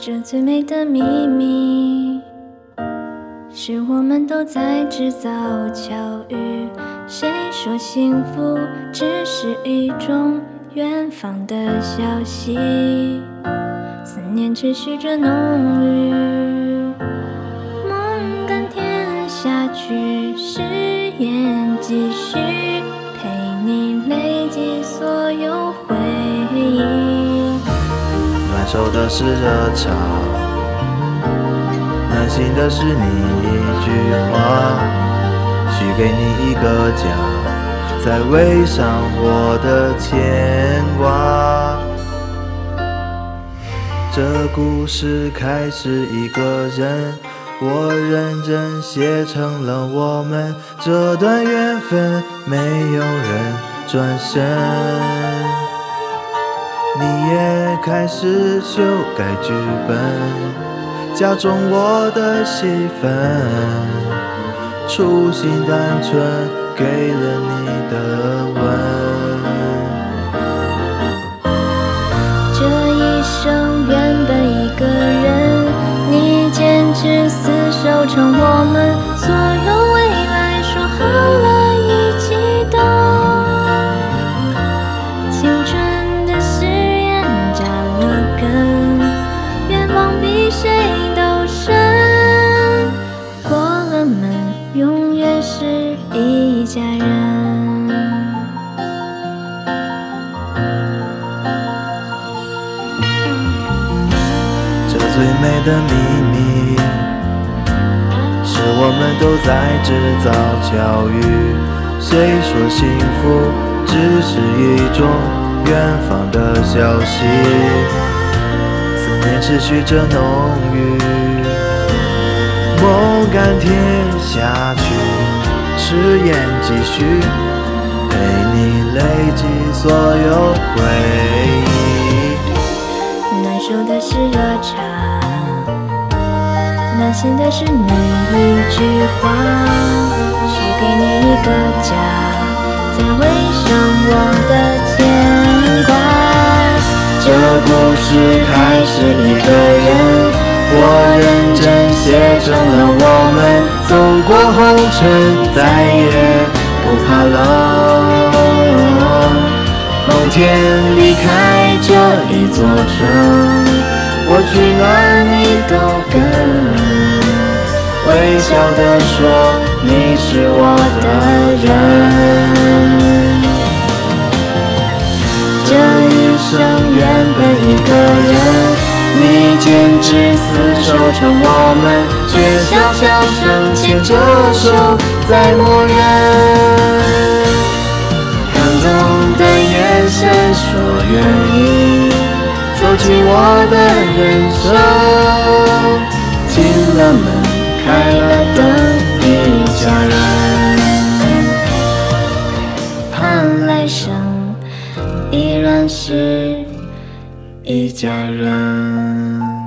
这最美的秘密，是我们都在制造巧遇。谁说幸福只是一种远方的消息？思念持续着浓郁，梦甘甜下去，誓言继续，陪你累积所有回。暖手的是热茶，暖心的是你一句话，许给你一个家，再围上我的牵挂。这故事开始一个人，我认真写成了我们这段缘分，没有人转身。你也开始修改剧本，加重我的戏份。初心单纯，给了你的吻。美的秘密，是我们都在制造巧遇。谁说幸福只是一种远方的消息？思念持续着浓郁，梦甘甜下去，誓言继续，陪你累积所有回忆。的是你一句话，许给你一个家，再围上我的牵挂。这故事开始一个人，我认真写成了我们走过红尘，再也不怕冷。某天离开这一座城，我去哪你都跟。微笑地说你是我的人。这一生原本一个人，你坚持厮守成我们，却小小声牵着手在默认。感动的眼神说愿意走进我的人生，门，开了灯，一家人，盼来生依然是一家人。